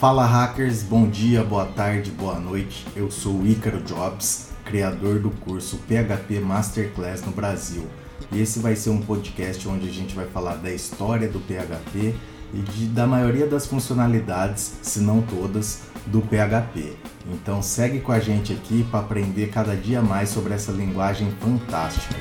Fala hackers, bom dia, boa tarde, boa noite. Eu sou o Ícaro Jobs, criador do curso PHP Masterclass no Brasil. E esse vai ser um podcast onde a gente vai falar da história do PHP e de, da maioria das funcionalidades, se não todas, do PHP. Então segue com a gente aqui para aprender cada dia mais sobre essa linguagem fantástica.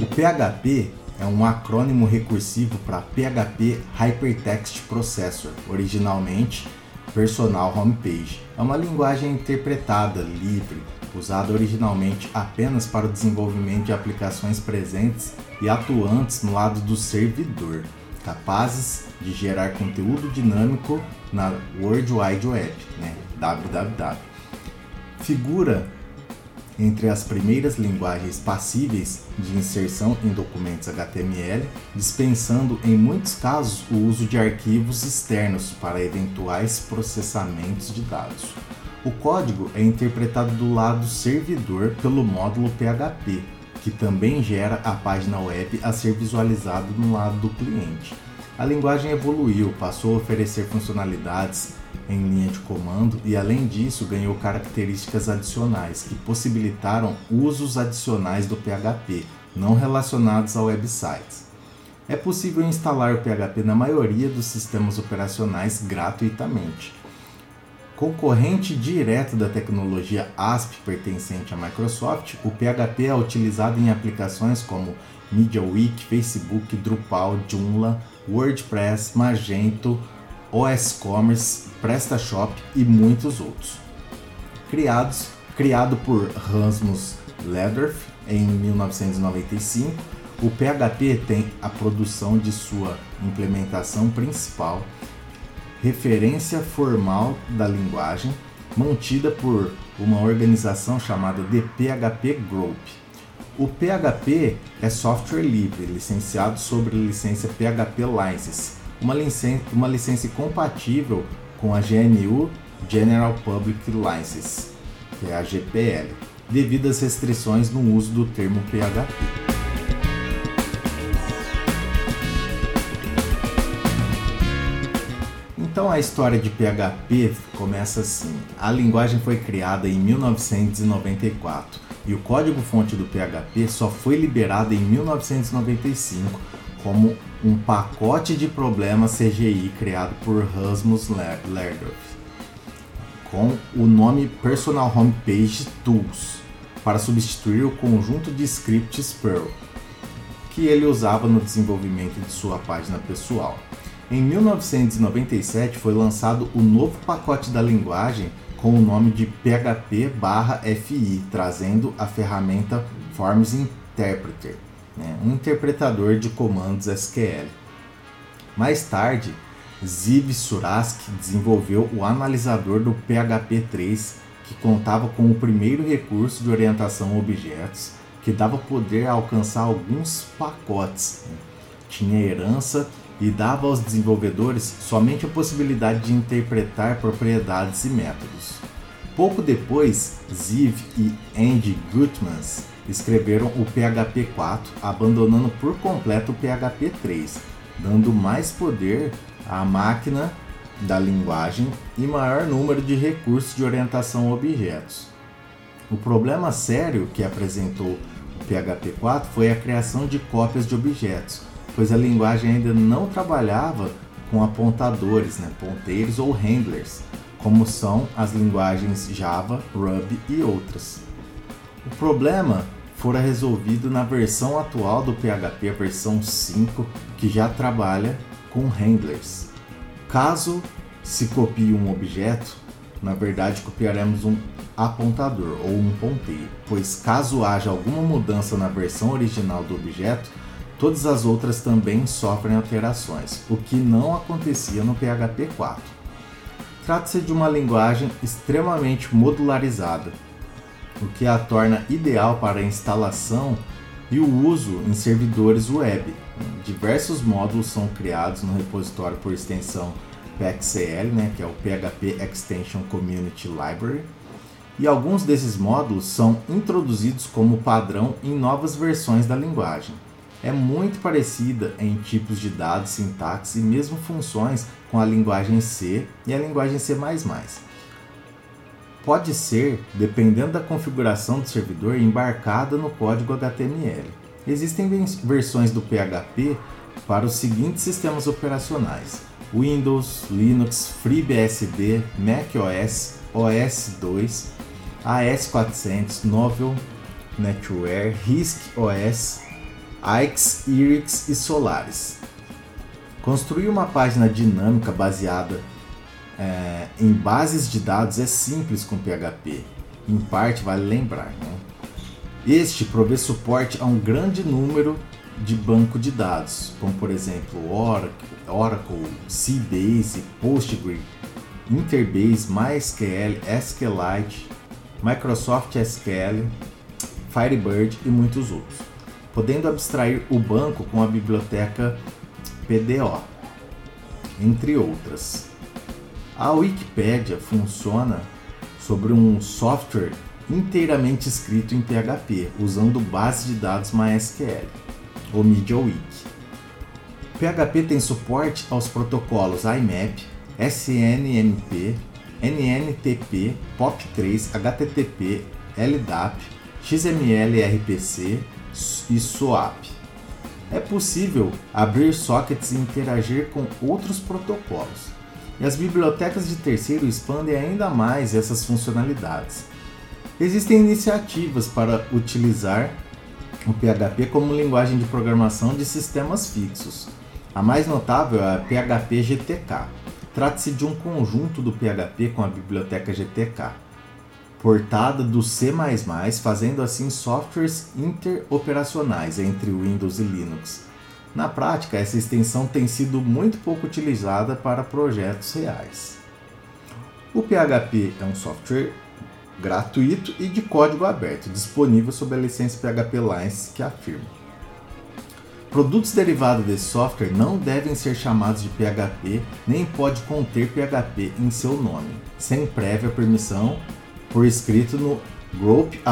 O PHP é um acrônimo recursivo para PHP Hypertext Processor, originalmente Personal Homepage. É uma linguagem interpretada, livre, usada originalmente apenas para o desenvolvimento de aplicações presentes e atuantes no lado do servidor, capazes de gerar conteúdo dinâmico na World Wide Web, né? www. Figura entre as primeiras linguagens passíveis de inserção em documentos HTML, dispensando em muitos casos o uso de arquivos externos para eventuais processamentos de dados. O código é interpretado do lado servidor pelo módulo PHP, que também gera a página web a ser visualizado no lado do cliente. A linguagem evoluiu, passou a oferecer funcionalidades em linha de comando e, além disso, ganhou características adicionais que possibilitaram usos adicionais do PHP, não relacionados a websites. É possível instalar o PHP na maioria dos sistemas operacionais gratuitamente. Concorrente direto da tecnologia ASP pertencente à Microsoft, o PHP é utilizado em aplicações como MediaWiki, Facebook, Drupal, Joomla, WordPress, Magento, OS Commerce, PrestaShop e muitos outros. Criados, criado por Rasmus Lederf em 1995, o PHP tem a produção de sua implementação principal, referência formal da linguagem, mantida por uma organização chamada The PHP Group. O PHP é software livre, licenciado sobre licença PHP License, uma licença, uma licença compatível com a GNU General Public License, que é a GPL, devido às restrições no uso do termo PHP. Então a história de PHP começa assim. A linguagem foi criada em 1994 e o código-fonte do PHP só foi liberado em 1995 como um pacote de problemas CGI criado por Rasmus Lerdorf, com o nome Personal Homepage Tools, para substituir o conjunto de scripts Perl, que ele usava no desenvolvimento de sua página pessoal. Em 1997 foi lançado o novo pacote da linguagem com o nome de PHP/FI, trazendo a ferramenta Forms Interpreter né, um interpretador de comandos SQL. Mais tarde, Ziv Surask desenvolveu o analisador do PHP 3, que contava com o primeiro recurso de orientação a objetos, que dava poder a alcançar alguns pacotes. Né. Tinha herança e dava aos desenvolvedores somente a possibilidade de interpretar propriedades e métodos. Pouco depois, Ziv e Andy Gutmans escreveram o PHP 4, abandonando por completo o PHP 3, dando mais poder à máquina da linguagem e maior número de recursos de orientação a objetos. O problema sério que apresentou o PHP 4 foi a criação de cópias de objetos, pois a linguagem ainda não trabalhava com apontadores, né, ponteiros ou handlers, como são as linguagens Java, Ruby e outras. O problema fora resolvido na versão atual do PHP, a versão 5, que já trabalha com handlers. Caso se copie um objeto, na verdade copiaremos um apontador ou um ponteiro, pois caso haja alguma mudança na versão original do objeto, todas as outras também sofrem alterações, o que não acontecia no PHP 4. Trata-se de uma linguagem extremamente modularizada, o que a torna ideal para a instalação e o uso em servidores web. Diversos módulos são criados no repositório por extensão PXCL, né, que é o PHP Extension Community Library, e alguns desses módulos são introduzidos como padrão em novas versões da linguagem. É muito parecida em tipos de dados, sintaxe e mesmo funções com a linguagem C e a linguagem C++. Pode ser, dependendo da configuração do servidor, embarcada no código HTML. Existem versões do PHP para os seguintes sistemas operacionais: Windows, Linux, FreeBSD, macOS, OS2, AS400, Novel Netware, RISC OS, AIX, IRIX e Solaris. Construir uma página dinâmica baseada é, em bases de dados é simples com PHP. Em parte, vale lembrar. Né? Este provê suporte a um grande número de banco de dados, como por exemplo Oracle, Oracle Cbase, Postgre, Interbase, MySQL, SQLite, Microsoft SQL, Firebird e muitos outros, podendo abstrair o banco com a biblioteca PDO, entre outras. A Wikipédia funciona sobre um software inteiramente escrito em PHP, usando base de dados MySQL, ou MediaWiki. PHP tem suporte aos protocolos IMAP, SNMP, NNTP, POP3, HTTP, LDAP, XML RPC e SOAP. É possível abrir sockets e interagir com outros protocolos. E as bibliotecas de terceiro expandem ainda mais essas funcionalidades. Existem iniciativas para utilizar o PHP como linguagem de programação de sistemas fixos. A mais notável é a PHP GTK. Trata-se de um conjunto do PHP com a biblioteca GTK, portada do C++, fazendo assim softwares interoperacionais entre Windows e Linux. Na prática, essa extensão tem sido muito pouco utilizada para projetos reais. O PHP é um software gratuito e de código aberto, disponível sob a licença PHP Lines que afirma Produtos derivados desse software não devem ser chamados de PHP, nem pode conter PHP em seu nome, sem prévia permissão por escrito no group.php.net.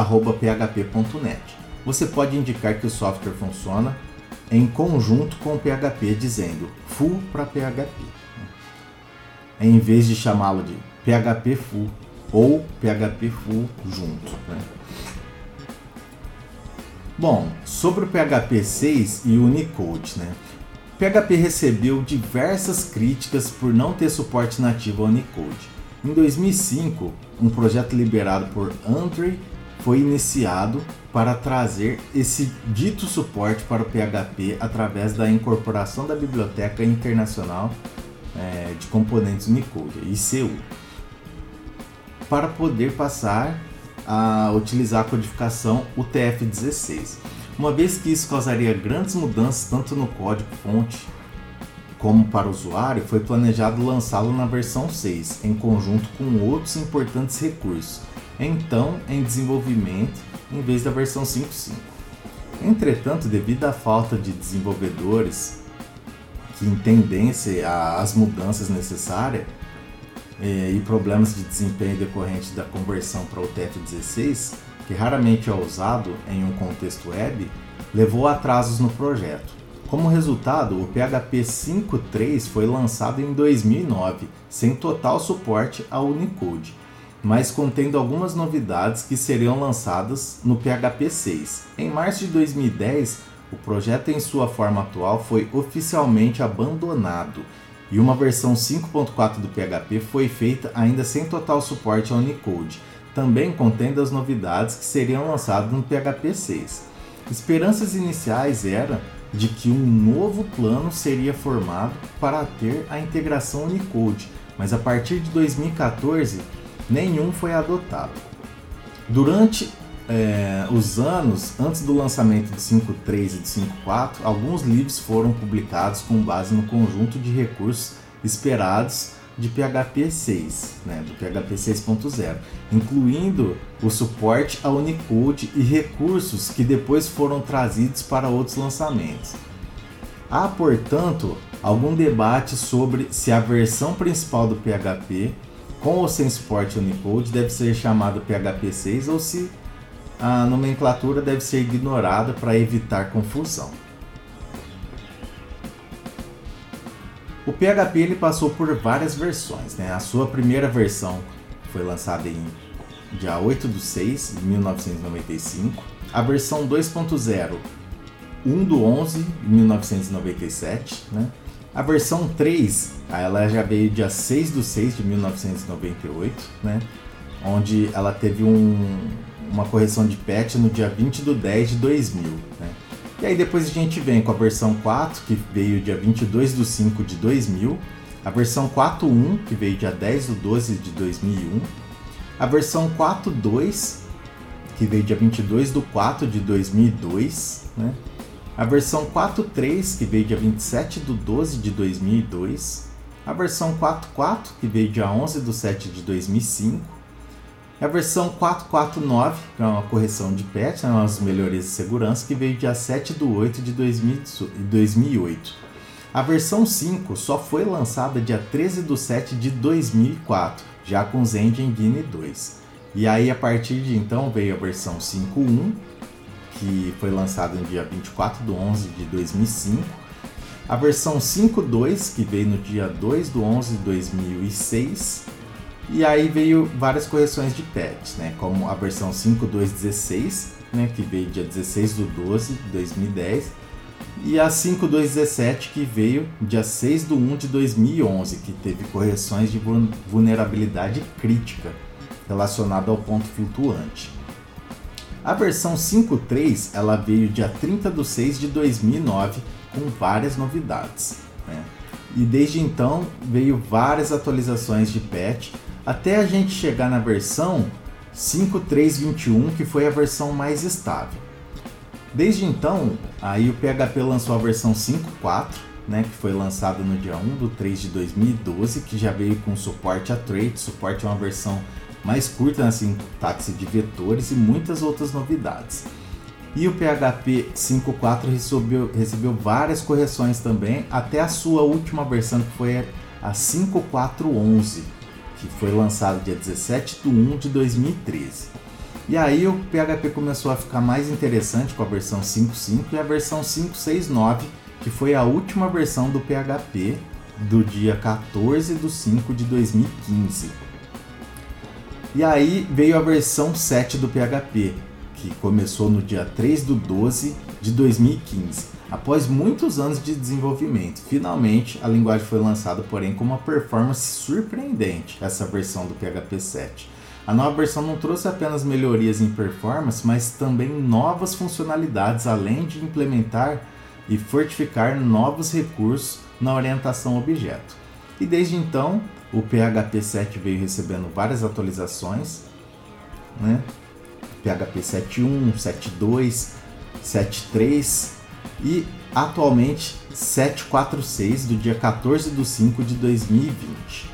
Você pode indicar que o software funciona em conjunto com o PHP, dizendo full para PHP, em vez de chamá-lo de PHP full ou PHP full junto. Né? Bom, sobre o PHP 6 e o Unicode, né? PHP recebeu diversas críticas por não ter suporte nativo ao Unicode. Em 2005, um projeto liberado por Andre foi iniciado para trazer esse dito suporte para o PHP através da incorporação da Biblioteca Internacional é, de Componentes Unicode, ICU, para poder passar a utilizar a codificação UTF-16, uma vez que isso causaria grandes mudanças tanto no código-fonte como para o usuário, foi planejado lançá-lo na versão 6, em conjunto com outros importantes recursos, então em desenvolvimento em vez da versão 5.5. Entretanto, devido à falta de desenvolvedores que entendessem as mudanças necessárias, é, e problemas de desempenho decorrentes da conversão para o TF16, que raramente é usado em um contexto web, levou a atrasos no projeto. Como resultado, o PHP 5.3 foi lançado em 2009, sem total suporte ao Unicode, mas contendo algumas novidades que seriam lançadas no PHP 6. Em março de 2010, o projeto em sua forma atual foi oficialmente abandonado e uma versão 5.4 do PHP foi feita ainda sem total suporte ao Unicode, também contendo as novidades que seriam lançadas no PHP 6. Esperanças iniciais eram de que um novo plano seria formado para ter a integração Unicode, mas a partir de 2014 nenhum foi adotado. Durante é, os anos antes do lançamento do 5.3 e do 5.4, alguns livros foram publicados com base no conjunto de recursos esperados de PHP 6, né, do PHP 6.0, incluindo o suporte a Unicode e recursos que depois foram trazidos para outros lançamentos. Há, portanto, algum debate sobre se a versão principal do PHP, com ou sem suporte Unicode, deve ser chamada PHP 6 ou se a nomenclatura deve ser ignorada para evitar confusão. O PHP ele passou por várias versões, né? A sua primeira versão foi lançada em dia 8 de 6 de 1995, a versão 2.0 1 do 11 de 1997, né? A versão 3, ela já veio dia 6 do 6 de 1998, né? Onde ela teve um, uma correção de patch no dia 20 do 10 de 2000, né? E aí depois a gente vem com a versão 4, que veio dia 22 do 5 de 2000, a versão 4.1, que veio dia 10 do 12 de 2001, a versão 4.2, que veio dia 22 do 4 de 2002, né? a versão 4.3, que veio dia 27 do 12 de 2002, a versão 4.4, que veio dia 11 do 7 de 2005, a versão 449, que é uma correção de patch, né, umas melhorias de segurança, que veio dia 7 do 8 de 2008. A versão 5 só foi lançada dia 13 do 7 de 2004, já com Zen Engine 2. E aí a partir de então veio a versão 5.1, que foi lançada no dia 24 de 11 de 2005. A versão 5.2, que veio no dia 2 de 11 de 2006. E aí veio várias correções de patch, né? Como a versão 5.2.16, né? Que veio dia 16 de 12 de 2010. E a 5.2.17 que veio dia 6 de 1 de 2011, que teve correções de vulnerabilidade crítica relacionada ao ponto flutuante. A versão 5.3 ela veio dia 30 de 6 de 2009 com várias novidades. Né? E desde então veio várias atualizações de patch até a gente chegar na versão 5.3.21 que foi a versão mais estável. Desde então, aí o PHP lançou a versão 5.4, né, que foi lançada no dia 1 de 3 de 2012, que já veio com suporte a trait, suporte a uma versão mais curta na sintaxe de vetores e muitas outras novidades. E o PHP 5.4 recebeu, recebeu várias correções também, até a sua última versão, que foi a 5.4.11, que foi lançada dia 17 de 1 de 2013. E aí o PHP começou a ficar mais interessante com a versão 5.5 e a versão 5.6.9, que foi a última versão do PHP do dia 14 de 5 de 2015. E aí veio a versão 7 do PHP, que começou no dia 3 do 12 de 2015. Após muitos anos de desenvolvimento, finalmente a linguagem foi lançada, porém com uma performance surpreendente, essa versão do PHP 7. A nova versão não trouxe apenas melhorias em performance, mas também novas funcionalidades, além de implementar e fortificar novos recursos na orientação objeto. E desde então, o PHP 7 veio recebendo várias atualizações, né? PHP 7.1, 7.2, 7.3 e atualmente 7.4.6 do dia 14 de 5 de 2020.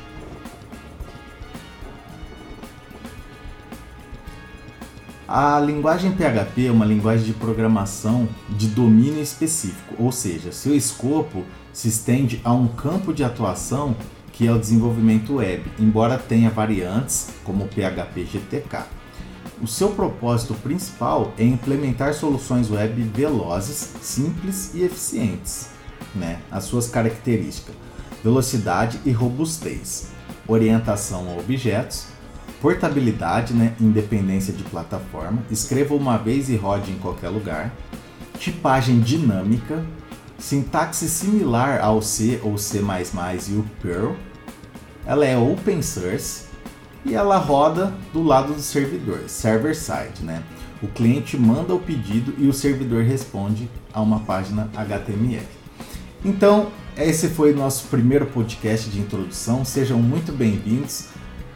A linguagem PHP é uma linguagem de programação de domínio específico, ou seja, seu escopo se estende a um campo de atuação que é o desenvolvimento web, embora tenha variantes como PHP GTK. O seu propósito principal é implementar soluções web velozes, simples e eficientes. Né? As suas características: velocidade e robustez, orientação a objetos, portabilidade, né? independência de plataforma, escreva uma vez e rode em qualquer lugar, tipagem dinâmica, sintaxe similar ao C ou C++ e o Perl, ela é open source e ela roda do lado do servidor, server side, né? O cliente manda o pedido e o servidor responde a uma página HTML. Então, esse foi o nosso primeiro podcast de introdução. Sejam muito bem-vindos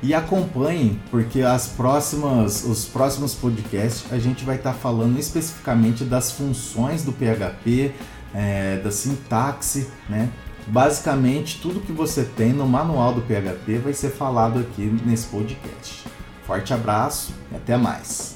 e acompanhem, porque as próximas, os próximos podcasts a gente vai estar falando especificamente das funções do PHP, é, da sintaxe, né? Basicamente, tudo que você tem no manual do PHP vai ser falado aqui nesse podcast. Forte abraço e até mais.